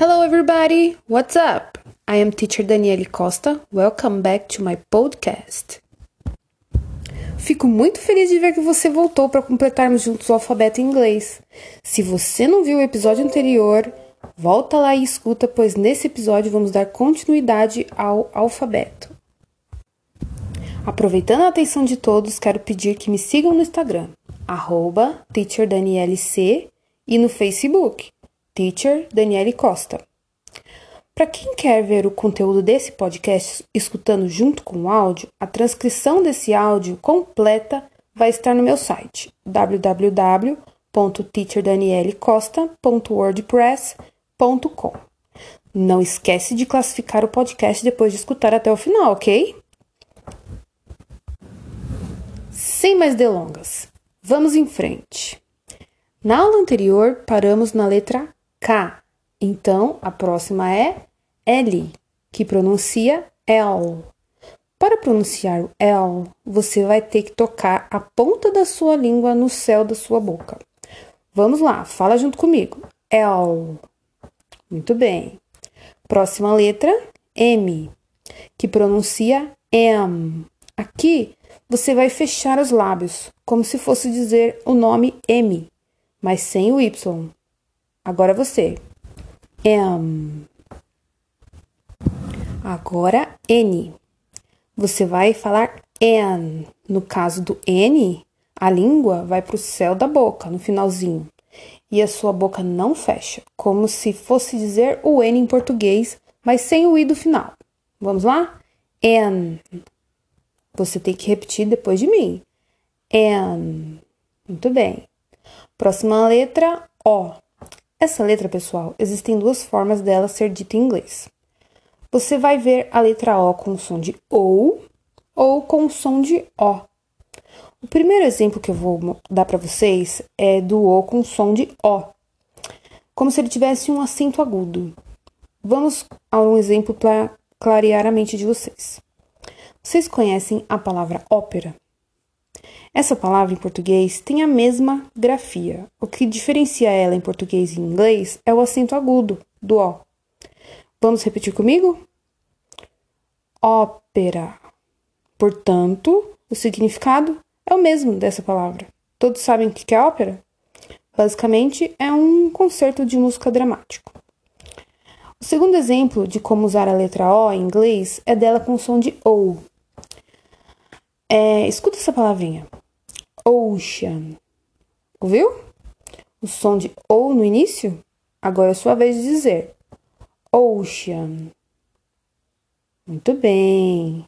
Hello, everybody. What's up? I am teacher Daniele Costa. Welcome back to my podcast. Fico muito feliz de ver que você voltou para completarmos juntos o alfabeto em inglês. Se você não viu o episódio anterior, volta lá e escuta, pois nesse episódio vamos dar continuidade ao alfabeto. Aproveitando a atenção de todos, quero pedir que me sigam no Instagram, arroba teacherdanielec e no Facebook, Teacher Daniele Costa. Para quem quer ver o conteúdo desse podcast escutando junto com o áudio, a transcrição desse áudio completa vai estar no meu site www.teacherdanielecosta.wordpress.com. Não esquece de classificar o podcast depois de escutar até o final, ok? Sem mais delongas, vamos em frente. Na aula anterior, paramos na letra K, então a próxima é L, que pronuncia L. Para pronunciar L, você vai ter que tocar a ponta da sua língua no céu da sua boca. Vamos lá, fala junto comigo. L. Muito bem. Próxima letra, M, que pronuncia M. Aqui você vai fechar os lábios, como se fosse dizer o nome M, mas sem o Y. Agora você. M. Agora N. Você vai falar N. No caso do N, a língua vai para o céu da boca, no finalzinho. E a sua boca não fecha, como se fosse dizer o N em português, mas sem o I do final. Vamos lá? N. Você tem que repetir depois de mim. N. Muito bem. Próxima letra, O. Essa letra, pessoal, existem duas formas dela ser dita em inglês. Você vai ver a letra O com o som de OU ou com o som de O. O primeiro exemplo que eu vou dar para vocês é do O com o som de O, como se ele tivesse um acento agudo. Vamos a um exemplo para clarear a mente de vocês. Vocês conhecem a palavra ópera? Essa palavra em português tem a mesma grafia. O que diferencia ela em português e em inglês é o acento agudo do O. Vamos repetir comigo? Ópera. Portanto, o significado é o mesmo dessa palavra. Todos sabem o que é ópera? Basicamente, é um concerto de música dramático. O segundo exemplo de como usar a letra O em inglês é dela com o som de O. É, escuta essa palavrinha. Ocean. Ouviu? O som de O no início? Agora é sua vez de dizer. Ocean. Muito bem.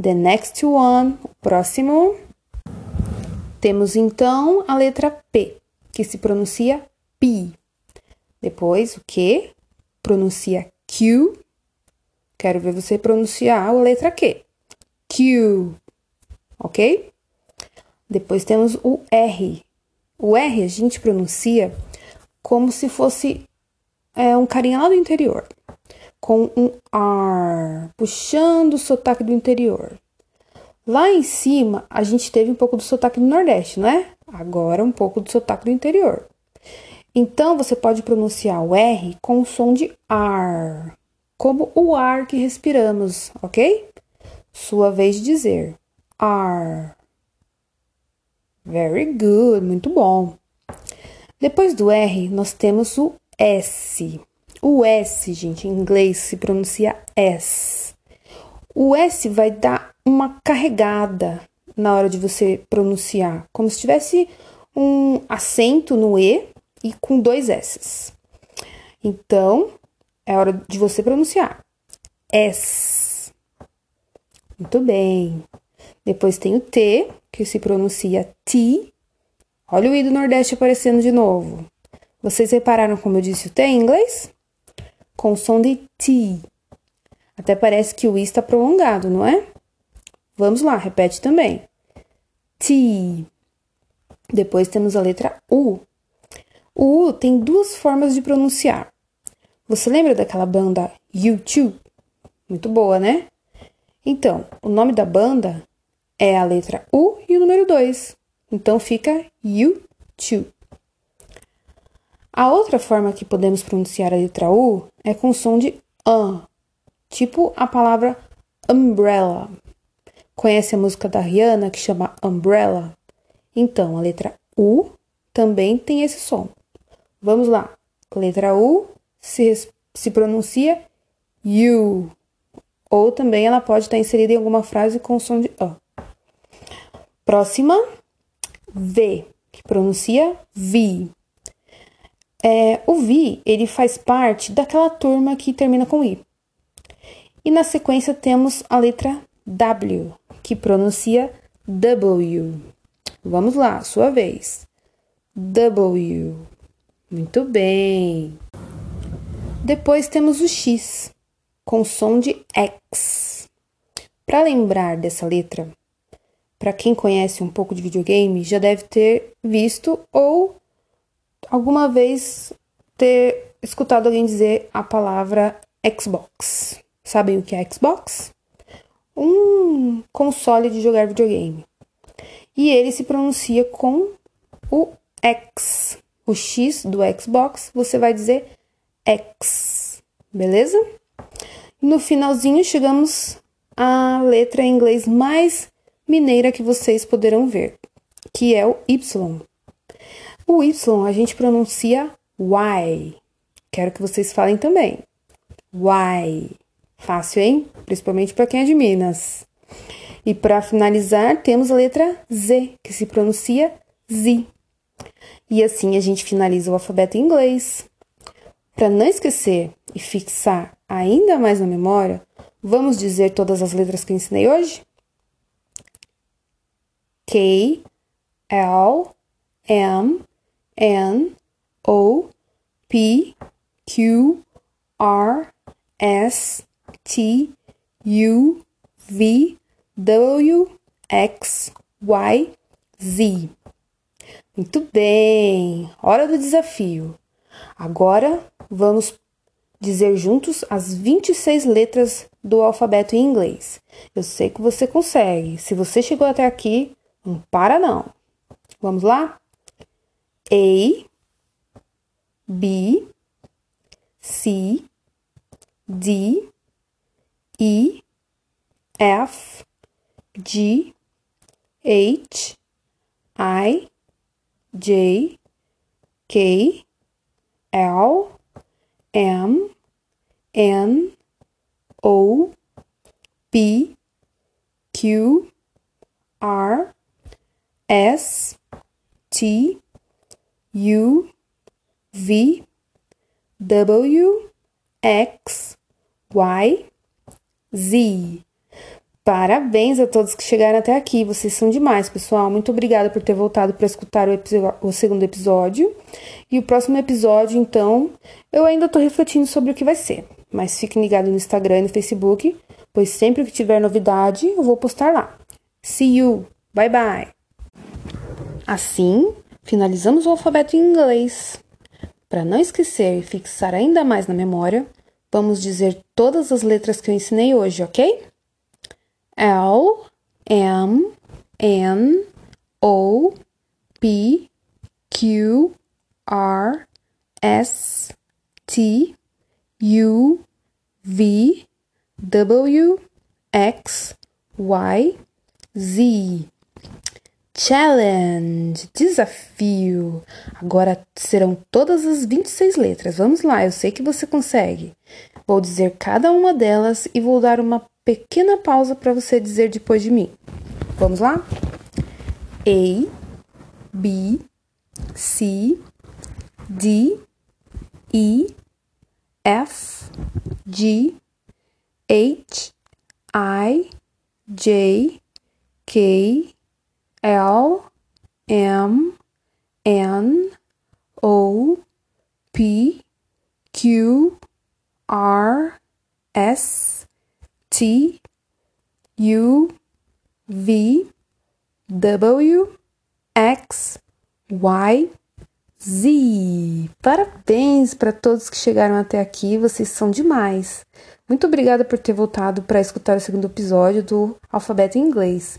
The next one, o próximo. Temos então a letra P, que se pronuncia P. Depois o que? Pronuncia Q. Quero ver você pronunciar a letra Q. Q ok? Depois temos o R. O R a gente pronuncia como se fosse é, um carinha lá do interior, com um R, puxando o sotaque do interior. Lá em cima, a gente teve um pouco do sotaque do Nordeste, não é? Agora, um pouco do sotaque do interior. Então, você pode pronunciar o R com o som de R, como o ar que respiramos, ok? Sua vez de dizer are. Very good, muito bom. Depois do R, nós temos o S. O S, gente, em inglês se pronuncia S. O S vai dar uma carregada na hora de você pronunciar, como se tivesse um acento no E e com dois S's. Então, é hora de você pronunciar. S. Muito bem. Depois tem o T, que se pronuncia T. Olha o I do Nordeste aparecendo de novo. Vocês repararam como eu disse o T em inglês? Com som de T. Até parece que o I está prolongado, não é? Vamos lá, repete também. T. Depois temos a letra U. O U tem duas formas de pronunciar. Você lembra daquela banda U2? Muito boa, né? Então, o nome da banda é a letra U e o número 2. Então fica you two. A outra forma que podemos pronunciar a letra U é com som de an, tipo a palavra umbrella. Conhece a música da Rihanna que chama Umbrella? Então, a letra U também tem esse som. Vamos lá. letra U se, se pronuncia you. Ou também ela pode estar inserida em alguma frase com som de A. Próxima, V, que pronuncia vi. É, o vi, ele faz parte daquela turma que termina com I. E na sequência temos a letra W, que pronuncia W. Vamos lá, sua vez. W. Muito bem. Depois temos o X, com som de X. Para lembrar dessa letra, para quem conhece um pouco de videogame, já deve ter visto ou alguma vez ter escutado alguém dizer a palavra Xbox. Sabem o que é Xbox? Um console de jogar videogame. E ele se pronuncia com o X. O X do Xbox, você vai dizer X. Beleza? No finalzinho chegamos à letra em inglês mais mineira que vocês poderão ver, que é o Y. O Y a gente pronuncia Y. Quero que vocês falem também. Y. Fácil, hein? Principalmente para quem é de Minas. E para finalizar, temos a letra Z, que se pronuncia Z. E assim a gente finaliza o alfabeto em inglês. Para não esquecer e fixar ainda mais na memória, vamos dizer todas as letras que ensinei hoje? K, L, M, N, O, P, Q, R, S, T, U, V, W, X, Y, Z. Muito bem! Hora do desafio. Agora vamos dizer juntos as 26 letras do alfabeto em inglês. Eu sei que você consegue. Se você chegou até aqui, não para não. Vamos lá? A, B, C, D, E, F, G, H, I, J, K, L, M, N, O, P, Q, R, S, T, U, V, W, X, Y, Z. Parabéns a todos que chegaram até aqui. Vocês são demais, pessoal. Muito obrigada por ter voltado para escutar o, o, segundo episódio. E o próximo episódio, então, eu ainda estou refletindo sobre o que vai ser. Mas fiquem ligados no Instagram e no Facebook, pois sempre que tiver novidade, eu vou postar lá. See you! Bye bye! Assim, finalizamos o alfabeto em inglês. Para não esquecer e fixar ainda mais na memória, vamos dizer todas as letras que eu ensinei hoje, ok? L M N O P Q R S T U V W X Y Z. Challenge, desafio. Agora serão todas as 26 letras. Vamos lá, eu sei que você consegue. Vou dizer cada uma delas e vou dar uma pequena pausa para você dizer depois de mim. Vamos lá? A, B, C, D, E, F, G, H, I, J, K, L, M, N, O, P, Q, R, S, T U V W X Y Z. Parabéns para todos que chegaram até aqui, vocês são demais. Muito obrigada por ter voltado para escutar o segundo episódio do Alfabeto em Inglês.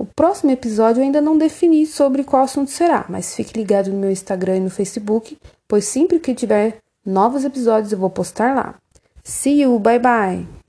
O próximo episódio eu ainda não defini sobre qual assunto será, mas fique ligado no meu Instagram e no Facebook, pois sempre que tiver novos episódios eu vou postar lá. See you, bye bye!